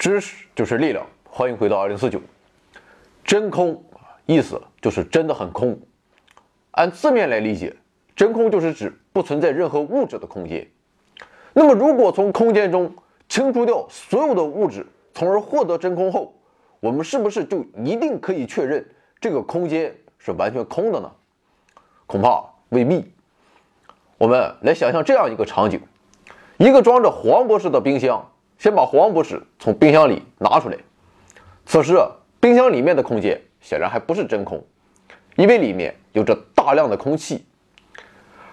知识就是力量，欢迎回到二零四九。真空意思就是真的很空。按字面来理解，真空就是指不存在任何物质的空间。那么，如果从空间中清除掉所有的物质，从而获得真空后，我们是不是就一定可以确认这个空间是完全空的呢？恐怕未必。我们来想象这样一个场景：一个装着黄博士的冰箱。先把黄博士从冰箱里拿出来。此时，冰箱里面的空间显然还不是真空，因为里面有着大量的空气。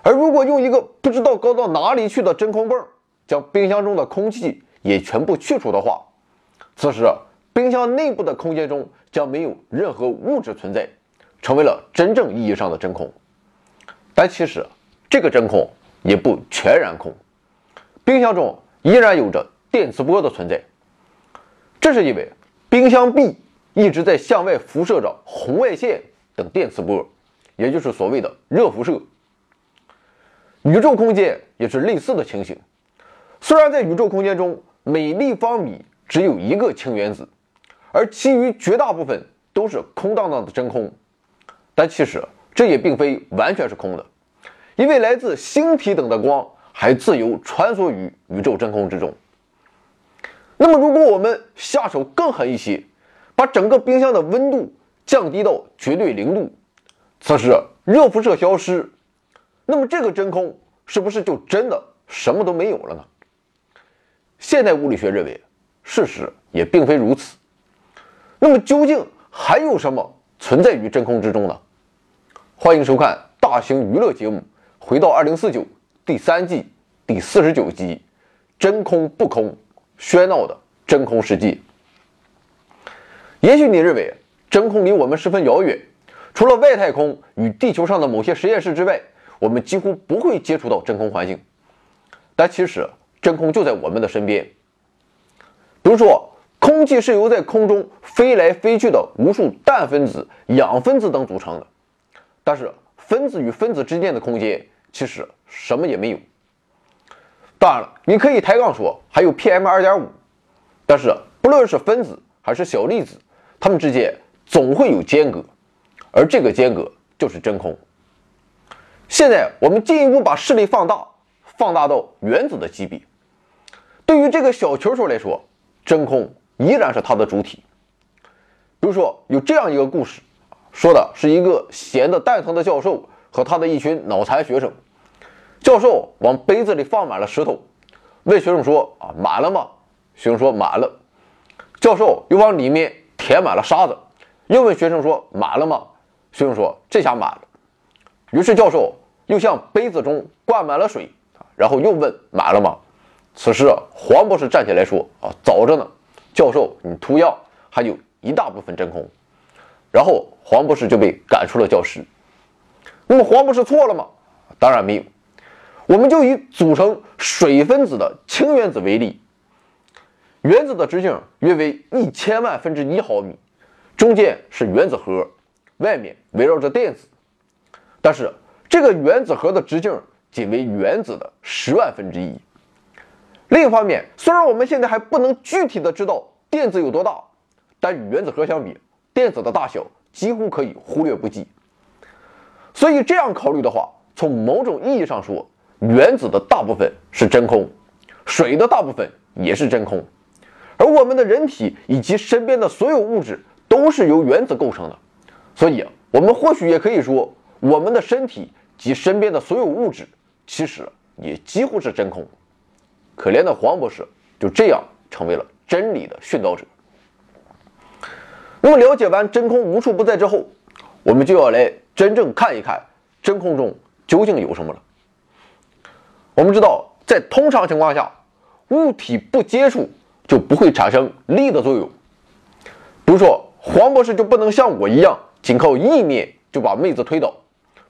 而如果用一个不知道高到哪里去的真空泵将冰箱中的空气也全部去除的话，此时冰箱内部的空间中将没有任何物质存在，成为了真正意义上的真空。但其实，这个真空也不全然空，冰箱中依然有着。电磁波的存在，这是因为冰箱壁一直在向外辐射着红外线等电磁波，也就是所谓的热辐射。宇宙空间也是类似的情形。虽然在宇宙空间中，每立方米只有一个氢原子，而其余绝大部分都是空荡荡的真空，但其实这也并非完全是空的，因为来自星体等的光还自由穿梭于宇宙真空之中。那么，如果我们下手更狠一些，把整个冰箱的温度降低到绝对零度，此时热辐射消失，那么这个真空是不是就真的什么都没有了呢？现代物理学认为，事实也并非如此。那么，究竟还有什么存在于真空之中呢？欢迎收看大型娱乐节目《回到二零四九》第三季第四十九集：真空不空。喧闹的真空世界。也许你认为真空离我们十分遥远，除了外太空与地球上的某些实验室之外，我们几乎不会接触到真空环境。但其实真空就在我们的身边。比如说，空气是由在空中飞来飞去的无数氮分子、氧分子等组成的，但是分子与分子之间的空间其实什么也没有。当然了，你可以抬杠说还有 PM 二点五，但是不论是分子还是小粒子，它们之间总会有间隔，而这个间隔就是真空。现在我们进一步把视力放大，放大到原子的级别。对于这个小球球来说，真空依然是它的主体。比如说，有这样一个故事，说的是一个闲得蛋疼的教授和他的一群脑残学生。教授往杯子里放满了石头，问学生说：“啊，满了吗？”学生说：“满了。”教授又往里面填满了沙子，又问学生说：“满了吗？”学生说：“这下满了。”于是教授又向杯子中灌满了水，然后又问：“满了吗？”此时黄博士站起来说：“啊，早着呢，教授，你图样还有一大部分真空。”然后黄博士就被赶出了教室。那么黄博士错了吗？当然没有。我们就以组成水分子的氢原子为例，原子的直径约为一千万分之一毫米，中间是原子核，外面围绕着电子。但是这个原子核的直径仅为原子的十万分之一。另一方面，虽然我们现在还不能具体的知道电子有多大，但与原子核相比，电子的大小几乎可以忽略不计。所以这样考虑的话，从某种意义上说，原子的大部分是真空，水的大部分也是真空，而我们的人体以及身边的所有物质都是由原子构成的，所以我们或许也可以说，我们的身体及身边的所有物质其实也几乎是真空。可怜的黄博士就这样成为了真理的殉道者。那么了解完真空无处不在之后，我们就要来真正看一看真空中究竟有什么了。我们知道，在通常情况下，物体不接触就不会产生力的作用。比如说，黄博士就不能像我一样，仅靠意念就把妹子推倒，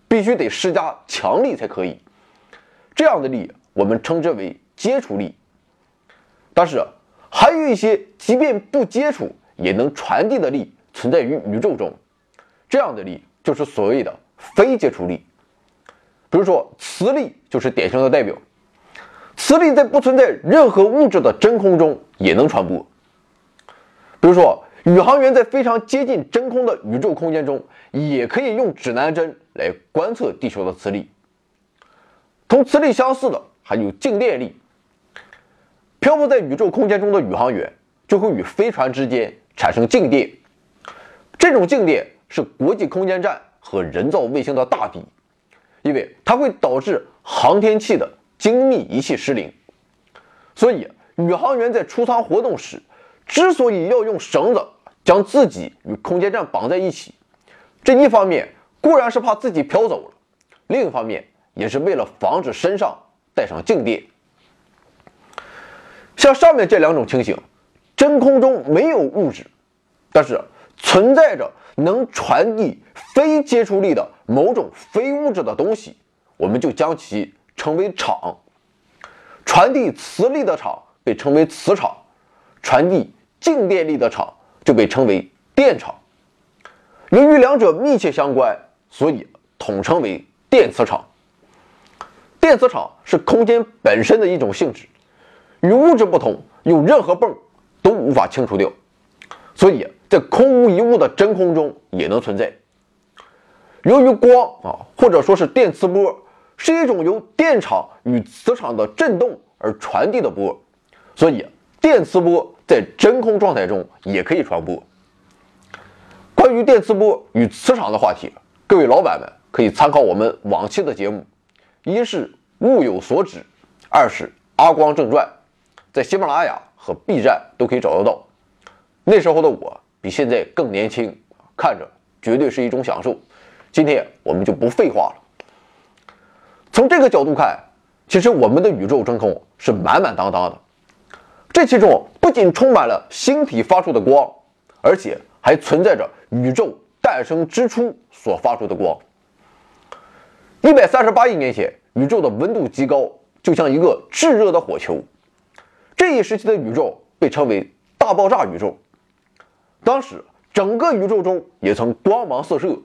必须得施加强力才可以。这样的力，我们称之为接触力。但是，还有一些即便不接触也能传递的力存在于宇宙中，这样的力就是所谓的非接触力。比如说，磁力就是典型的代表。磁力在不存在任何物质的真空中也能传播。比如说，宇航员在非常接近真空的宇宙空间中，也可以用指南针来观测地球的磁力。同磁力相似的还有静电力。漂浮在宇宙空间中的宇航员就会与飞船之间产生静电，这种静电是国际空间站和人造卫星的大敌，因为它会导致航天器的精密仪器失灵。所以，宇航员在出舱活动时，之所以要用绳子将自己与空间站绑在一起，这一方面固然是怕自己飘走了，另一方面也是为了防止身上带上静电。像上面这两种情形，真空中没有物质，但是存在着能传递非接触力的某种非物质的东西，我们就将其称为场。传递磁力的场被称为磁场，传递静电力的场就被称为电场。由于两者密切相关，所以统称为电磁场。电磁场是空间本身的一种性质。与物质不同，用任何泵都无法清除掉，所以在空无一物的真空中也能存在。由于光啊，或者说是电磁波，是一种由电场与磁场的振动而传递的波，所以电磁波在真空状态中也可以传播。关于电磁波与磁场的话题，各位老板们可以参考我们往期的节目，一是物有所指，二是阿光正传。在喜马拉雅和 B 站都可以找得到。那时候的我比现在更年轻，看着绝对是一种享受。今天我们就不废话了。从这个角度看，其实我们的宇宙真空是满满当当的。这其中不仅充满了星体发出的光，而且还存在着宇宙诞生之初所发出的光。一百三十八亿年前，宇宙的温度极高，就像一个炙热的火球。这一时期的宇宙被称为大爆炸宇宙，当时整个宇宙中也曾光芒四射，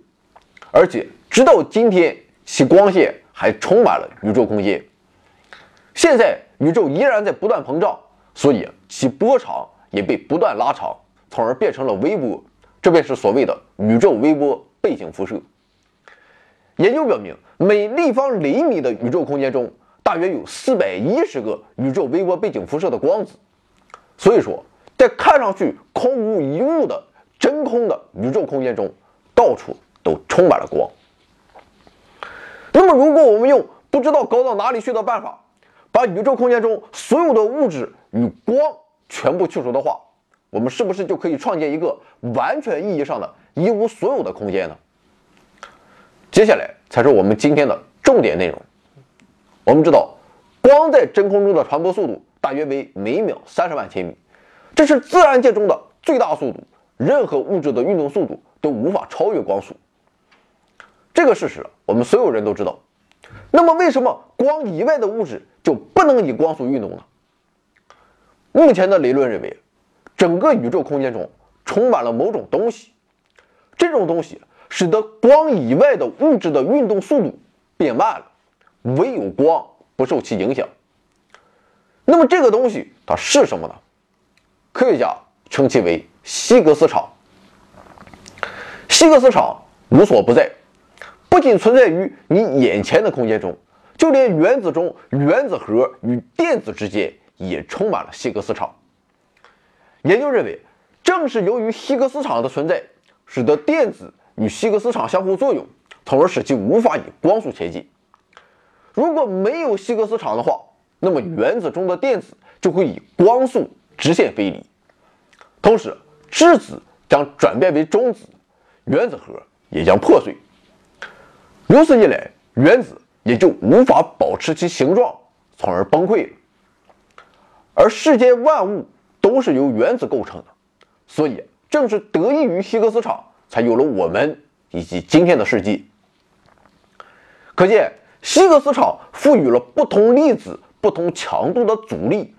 而且直到今天，其光线还充满了宇宙空间。现在宇宙依然在不断膨胀，所以其波长也被不断拉长，从而变成了微波，这便是所谓的宇宙微波背景辐射。研究表明，每立方厘米的宇宙空间中。大约有四百一十个宇宙微波背景辐射的光子，所以说，在看上去空无一物的真空的宇宙空间中，到处都充满了光。那么，如果我们用不知道高到哪里去的办法，把宇宙空间中所有的物质与光全部去除的话，我们是不是就可以创建一个完全意义上的一无所有的空间呢？接下来才是我们今天的重点内容。我们知道，光在真空中的传播速度大约为每秒三十万千米，这是自然界中的最大速度，任何物质的运动速度都无法超越光速。这个事实我们所有人都知道。那么，为什么光以外的物质就不能以光速运动呢？目前的理论认为，整个宇宙空间中充满了某种东西，这种东西使得光以外的物质的运动速度变慢了。唯有光不受其影响。那么这个东西它是什么呢？科学家称其为希格斯场。希格斯场无所不在，不仅存在于你眼前的空间中，就连原子中原子核与电子之间也充满了希格斯场。研究认为，正是由于希格斯场的存在，使得电子与希格斯场相互作用，从而使其无法以光速前进。如果没有希格斯场的话，那么原子中的电子就会以光速直线飞离，同时质子将转变为中子，原子核也将破碎。如此一来，原子也就无法保持其形状，从而崩溃了。而世间万物都是由原子构成的，所以正是得益于希格斯场，才有了我们以及今天的世界。可见。希格斯场赋予了不同粒子不同强度的阻力，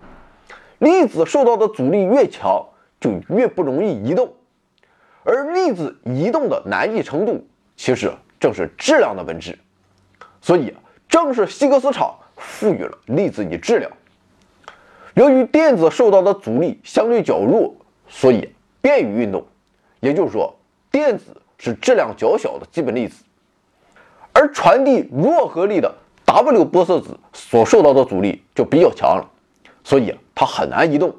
粒子受到的阻力越强，就越不容易移动，而粒子移动的难易程度，其实正是质量的本质。所以，正是希格斯场赋予了粒子以质量。由于电子受到的阻力相对较弱，所以便于运动，也就是说，电子是质量较小的基本粒子，而传递弱合力的 W 玻色子所受到的阻力就比较强了，所以它很难移动。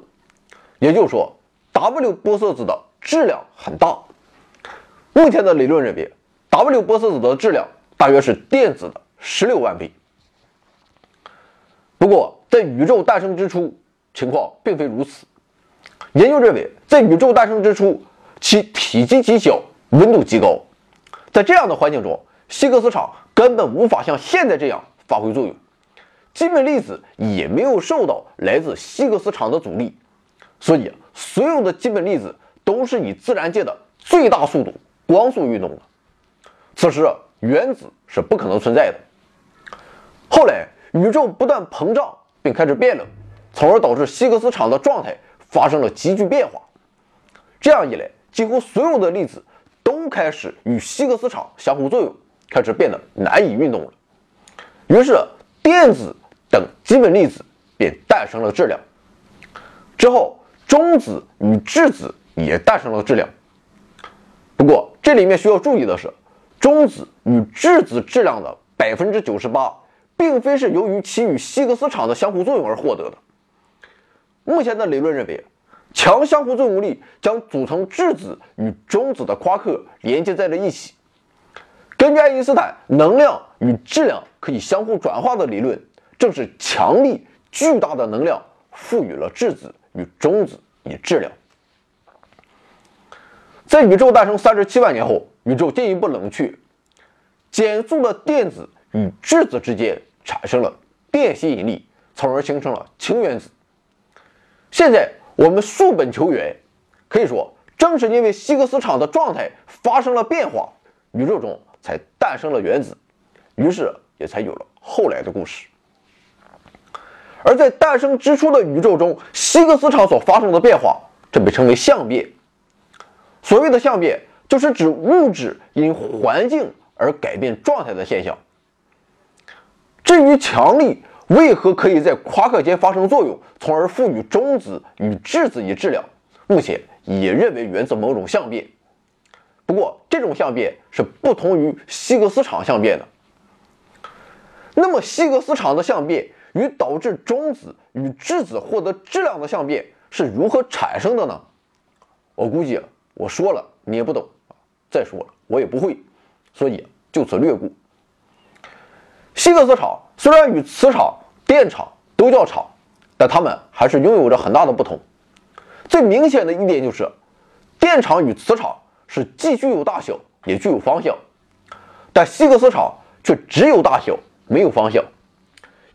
也就是说，W 玻色子的质量很大。目前的理论认为，W 玻色子的质量大约是电子的十六万倍。不过，在宇宙诞生之初，情况并非如此。研究认为，在宇宙诞生之初，其体积极小，温度极高，在这样的环境中，希格斯场根本无法像现在这样发挥作用，基本粒子也没有受到来自希格斯场的阻力，所以所有的基本粒子都是以自然界的最大速度光速运动的。此时，原子是不可能存在的。后来。宇宙不断膨胀并开始变冷，从而导致希格斯场的状态发生了急剧变化。这样一来，几乎所有的粒子都开始与希格斯场相互作用，开始变得难以运动了。于是，电子等基本粒子便诞生了质量。之后，中子与质子也诞生了质量。不过，这里面需要注意的是，中子与质子质量的百分之九十八。并非是由于其与希格斯场的相互作用而获得的。目前的理论认为，强相互作用力将组成质子与中子的夸克连接在了一起。根据爱因斯坦能量与质量可以相互转化的理论，正是强力巨大的能量赋予了质子与中子以质量。在宇宙诞生三十七万年后，宇宙进一步冷却，减速的电子与质子之间。产生了电吸引力，从而形成了氢原子。现在我们溯本求源，可以说正是因为希格斯场的状态发生了变化，宇宙中才诞生了原子，于是也才有了后来的故事。而在诞生之初的宇宙中，希格斯场所发生的变化，这被称为相变。所谓的相变，就是指物质因环境而改变状态的现象。至于强力为何可以在夸克间发生作用，从而赋予中子与质子以质量，目前也认为源自某种相变。不过，这种相变是不同于希格斯场相变的。那么，希格斯场的相变与导致中子与质子获得质量的相变是如何产生的呢？我估计我说了你也不懂，再说了我也不会，所以就此略过。希格斯场虽然与磁场、电场都叫场，但它们还是拥有着很大的不同。最明显的一点就是，电场与磁场是既具有大小也具有方向，但希格斯场却只有大小没有方向。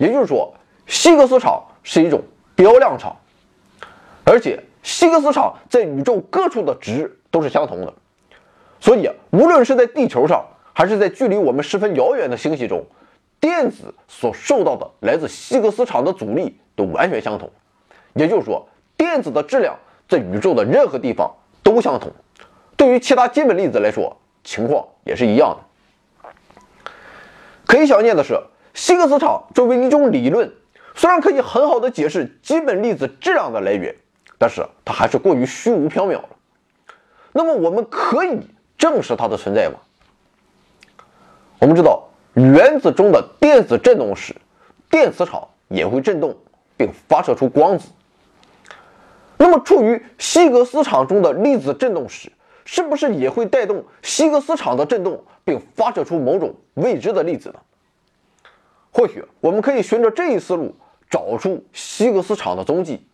也就是说，希格斯场是一种标量场，而且希格斯场在宇宙各处的值都是相同的，所以无论是在地球上，还是在距离我们十分遥远的星系中。电子所受到的来自希格斯场的阻力都完全相同，也就是说，电子的质量在宇宙的任何地方都相同。对于其他基本粒子来说，情况也是一样的。可以想见的是，希格斯场作为一种理论，虽然可以很好的解释基本粒子质量的来源，但是它还是过于虚无缥缈了。那么，我们可以证实它的存在吗？我们知道。原子中的电子振动时，电磁场也会振动并发射出光子。那么，处于希格斯场中的粒子振动时，是不是也会带动希格斯场的振动并发射出某种未知的粒子呢？或许我们可以循着这一思路找出希格斯场的踪迹。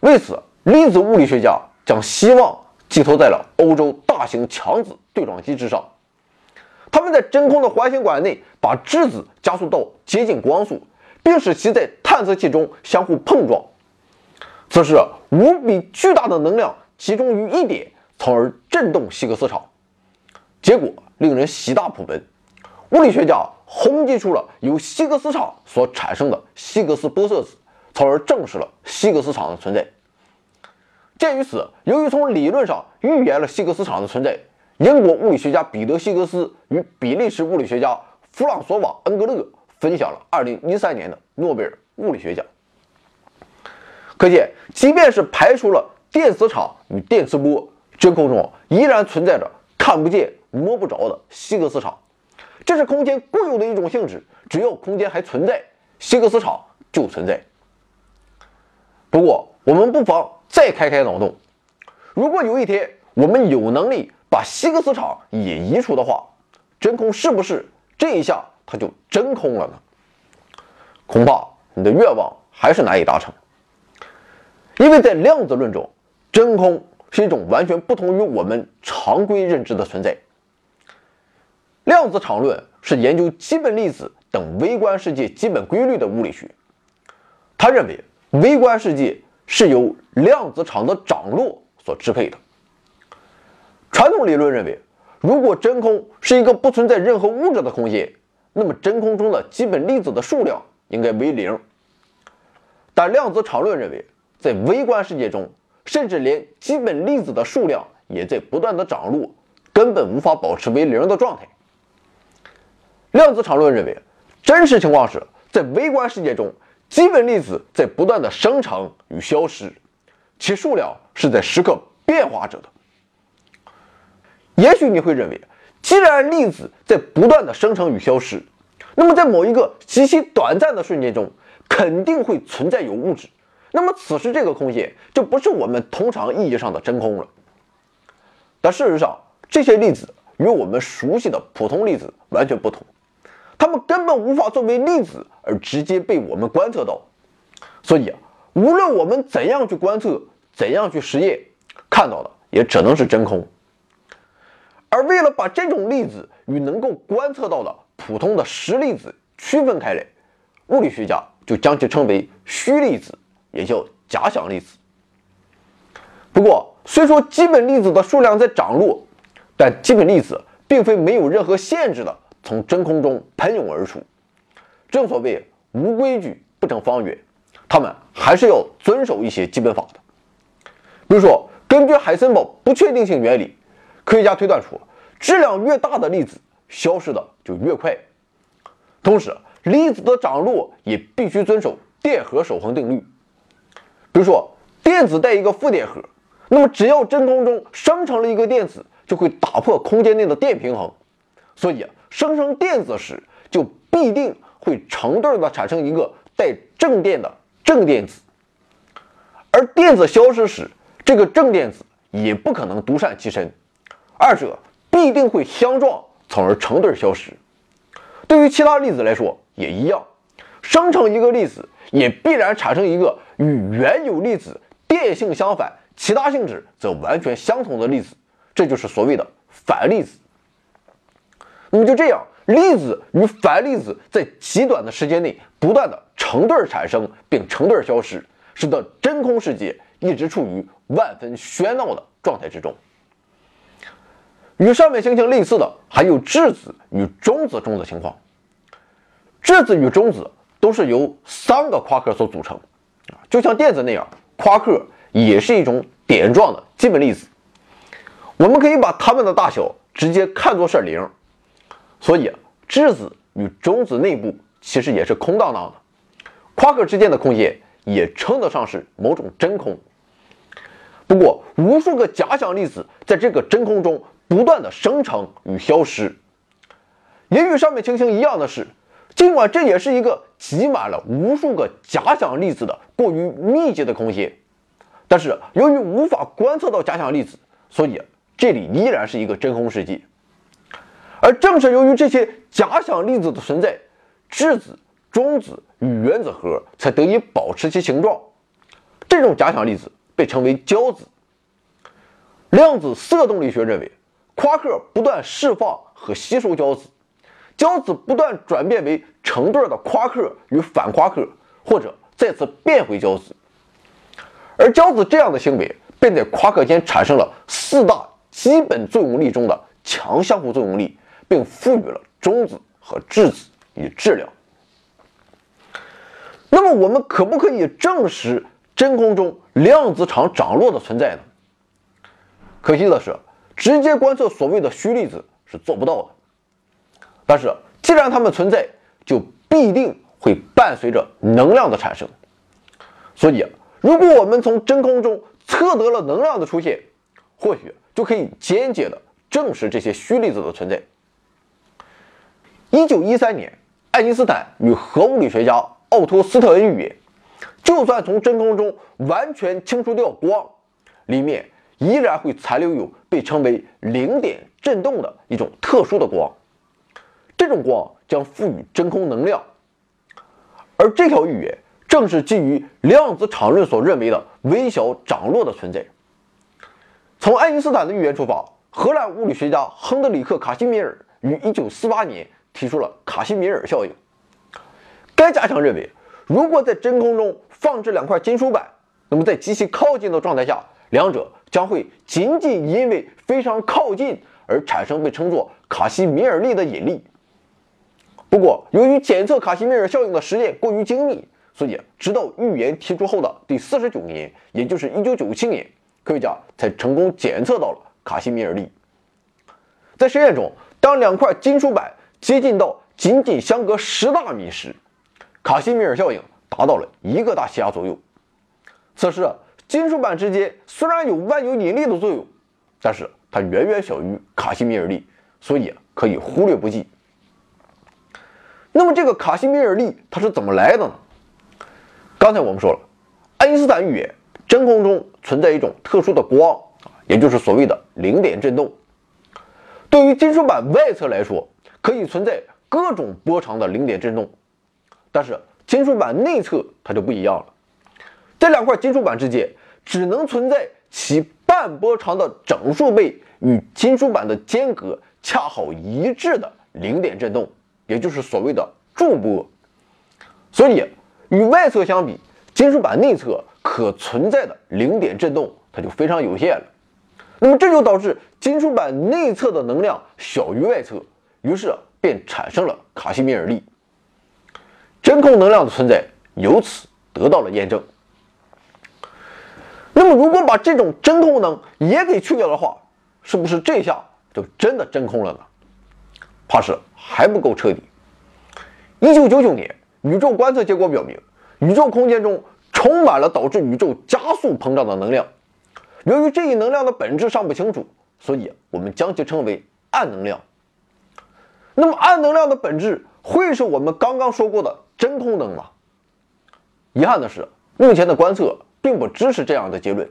为此，粒子物理学家将希望寄托在了欧洲大型强子对撞机之上。他们在真空的环形管内把质子加速到接近光速，并使其在探测器中相互碰撞。此时，无比巨大的能量集中于一点，从而震动希格斯场。结果令人喜大普奔，物理学家轰击出了由希格斯场所产生的希格斯玻色子，从而证实了希格斯场的存在。鉴于此，由于从理论上预言了希格斯场的存在。英国物理学家彼得·希格斯与比利时物理学家弗朗索瓦·恩格勒分享了2013年的诺贝尔物理学奖。可见，即便是排除了电磁场与电磁波，真空中依然存在着看不见、摸不着的希格斯场，这是空间固有的一种性质。只要空间还存在，希格斯场就存在。不过，我们不妨再开开脑洞：如果有一天我们有能力把希格斯场也移除的话，真空是不是这一下它就真空了呢？恐怕你的愿望还是难以达成，因为在量子论中，真空是一种完全不同于我们常规认知的存在。量子场论是研究基本粒子等微观世界基本规律的物理学，他认为微观世界是由量子场的涨落所支配的。传统理论认为。如果真空是一个不存在任何物质的空间，那么真空中的基本粒子的数量应该为零。但量子场论认为，在微观世界中，甚至连基本粒子的数量也在不断的涨落，根本无法保持为零的状态。量子场论认为，真实情况是在微观世界中，基本粒子在不断的生成与消失，其数量是在时刻变化着的。也许你会认为，既然粒子在不断的生成与消失，那么在某一个极其短暂的瞬间中，肯定会存在有物质。那么此时这个空间就不是我们通常意义上的真空了。但事实上，这些粒子与我们熟悉的普通粒子完全不同，它们根本无法作为粒子而直接被我们观测到。所以啊，无论我们怎样去观测，怎样去实验，看到的也只能是真空。而为了把这种粒子与能够观测到的普通的实粒子区分开来，物理学家就将其称为虚粒子，也叫假想粒子。不过，虽说基本粒子的数量在涨落，但基本粒子并非没有任何限制的从真空中喷涌而出。正所谓无规矩不成方圆，他们还是要遵守一些基本法的。比如说，根据海森堡不确定性原理。科学家推断出，质量越大的粒子消失的就越快。同时，粒子的涨落也必须遵守电荷守恒定律。比如说，电子带一个负电荷，那么只要真空中生成了一个电子，就会打破空间内的电平衡。所以，生成电子时就必定会成对的产生一个带正电的正电子，而电子消失时，这个正电子也不可能独善其身。二者必定会相撞，从而成对消失。对于其他粒子来说也一样，生成一个粒子也必然产生一个与原有粒子电性相反、其他性质则完全相同的粒子，这就是所谓的反粒子。那么就这样，粒子与反粒子在极短的时间内不断的成对产生并成对消失，使得真空世界一直处于万分喧闹的状态之中。与上面情形类似的还有质子与中子中的情况。质子与中子都是由三个夸克所组成，就像电子那样，夸克也是一种点状的基本粒子。我们可以把它们的大小直接看作是零，所以质子与中子内部其实也是空荡荡的，夸克之间的空间也称得上是某种真空。不过，无数个假想粒子在这个真空中。不断的生成与消失，也与上面情形一样的是，尽管这也是一个挤满了无数个假想粒子的过于密集的空间，但是由于无法观测到假想粒子，所以这里依然是一个真空世界。而正是由于这些假想粒子的存在，质子、中子与原子核才得以保持其形状。这种假想粒子被称为胶子。量子色动力学认为。夸克不断释放和吸收胶子，胶子不断转变为成对的夸克与反夸克，或者再次变回胶子。而胶子这样的行为，便在夸克间产生了四大基本作用力中的强相互作用力，并赋予了中子和质子以质量。那么，我们可不可以证实真空中量子场涨落的存在呢？可惜的是。直接观测所谓的虚粒子是做不到的，但是既然它们存在，就必定会伴随着能量的产生。所以，如果我们从真空中测得了能量的出现，或许就可以间接的证实这些虚粒子的存在。一九一三年，爱因斯坦与核物理学家奥托·斯特恩预言，就算从真空中完全清除掉光，里面依然会残留有被称为零点振动的一种特殊的光，这种光将赋予真空能量。而这条预言正是基于量子场论所认为的微小涨落的存在。从爱因斯坦的预言出发，荷兰物理学家亨德里克·卡西米尔于1948年提出了卡西米尔效应。该假想认为，如果在真空中放置两块金属板，那么在极其靠近的状态下，两者将会仅仅因为非常靠近而产生被称作卡西米尔力的引力。不过，由于检测卡西米尔效应的实验过于精密，所以直到预言提出后的第四十九年，也就是一九九七年，科学家才成功检测到了卡西米尔力。在实验中，当两块金属板接近到仅仅相隔十纳米时，卡西米尔效应达到了一个大气压左右。此时，金属板之间虽然有万有引力的作用，但是它远远小于卡西米尔力，所以可以忽略不计。那么这个卡西米尔力它是怎么来的呢？刚才我们说了，爱因斯坦预言真空中存在一种特殊的光，也就是所谓的零点振动。对于金属板外侧来说，可以存在各种波长的零点振动，但是金属板内侧它就不一样了。这两块金属板之间只能存在其半波长的整数倍与金属板的间隔恰好一致的零点振动。也就是所谓的驻波，所以与外侧相比，金属板内侧可存在的零点振动它就非常有限了。那么这就导致金属板内侧的能量小于外侧，于是便产生了卡西米尔力。真空能量的存在由此得到了验证。那么如果把这种真空能也给去掉的话，是不是这下就真的真空了呢？怕是还不够彻底。一九九九年，宇宙观测结果表明，宇宙空间中充满了导致宇宙加速膨胀的能量。由于这一能量的本质尚不清楚，所以我们将其称为暗能量。那么，暗能量的本质会是我们刚刚说过的真空能吗？遗憾的是，目前的观测并不支持这样的结论，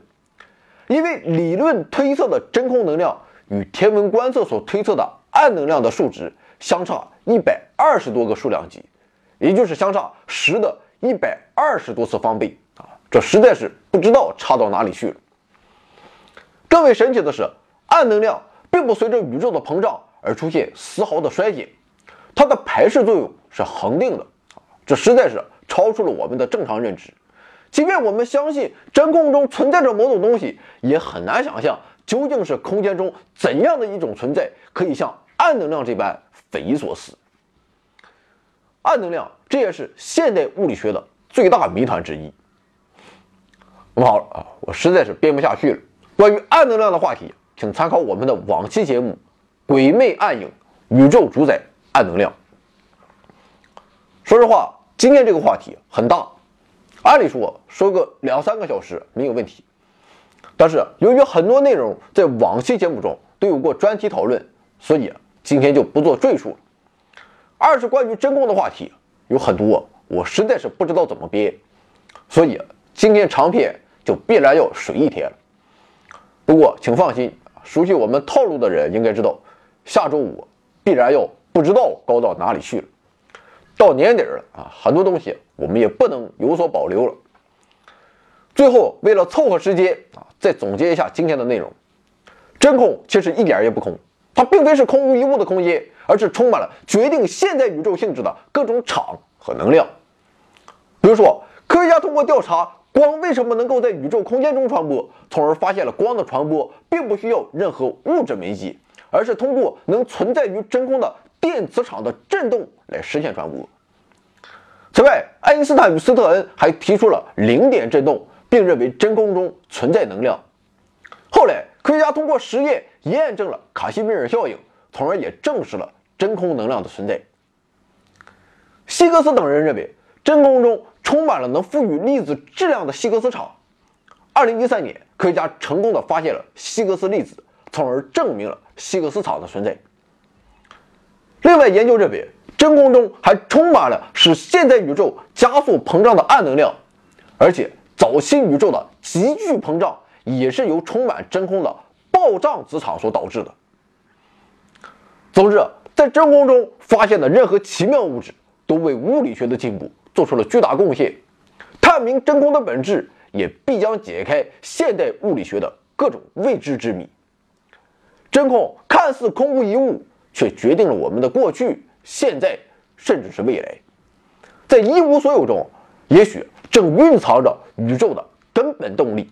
因为理论推测的真空能量与天文观测所推测的。暗能量的数值相差一百二十多个数量级，也就是相差十的一百二十多次方倍啊！这实在是不知道差到哪里去了。更为神奇的是，暗能量并不随着宇宙的膨胀而出现丝毫的衰减，它的排斥作用是恒定的！这实在是超出了我们的正常认知。即便我们相信真空中存在着某种东西，也很难想象。究竟是空间中怎样的一种存在，可以像暗能量这般匪夷所思？暗能量，这也是现代物理学的最大谜团之一。那么好了啊，我实在是编不下去了。关于暗能量的话题，请参考我们的往期节目《鬼魅暗影：宇宙主宰暗能量》。说实话，今天这个话题很大，按理说说个两三个小时没有问题。但是由于很多内容在往期节目中都有过专题讨论，所以今天就不做赘述了。二是关于真空的话题有很多，我实在是不知道怎么编，所以今天长篇就必然要水一天了。不过请放心，熟悉我们套路的人应该知道，下周五必然要不知道高到哪里去了。到年底了啊，很多东西我们也不能有所保留了。最后，为了凑合时间啊，再总结一下今天的内容。真空其实一点也不空，它并非是空无一物的空间，而是充满了决定现代宇宙性质的各种场和能量。比如说，科学家通过调查光为什么能够在宇宙空间中传播，从而发现了光的传播并不需要任何物质媒介，而是通过能存在于真空的电磁场的振动来实现传播。此外，爱因斯坦与斯特恩还提出了零点振动。并认为真空中存在能量。后来，科学家通过实验验证了卡西米尔效应，从而也证实了真空能量的存在。希格斯等人认为真空中充满了能赋予粒子质量的希格斯场，二零一三年，科学家成功的发现了希格斯粒子，从而证明了希格斯场的存在。另外，研究认为真空中还充满了使现代宇宙加速膨胀的暗能量，而且早期宇宙的急剧膨胀也是由充满真空的暴胀子场所导致的。总之，在真空中发现的任何奇妙物质，都为物理学的进步做出了巨大贡献。探明真空的本质，也必将解开现代物理学的各种未知之谜。真空看似空无一物。却决定了我们的过去、现在，甚至是未来。在一无所有中，也许正蕴藏着宇宙的根本动力，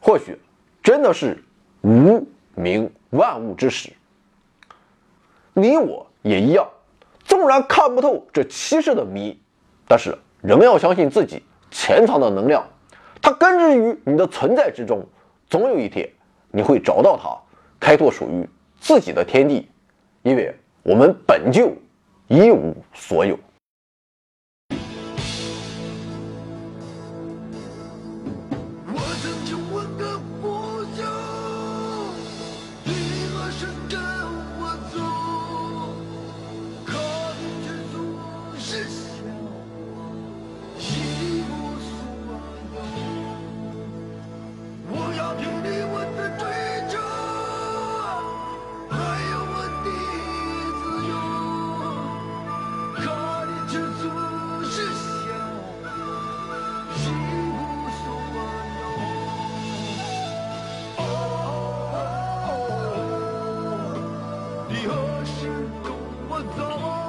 或许真的是无名万物之始。你我也一样，纵然看不透这七世的谜，但是仍要相信自己潜藏的能量，它根植于你的存在之中，总有一天你会找到它，开拓属于自己的天地。因为我们本就一无所有。我走？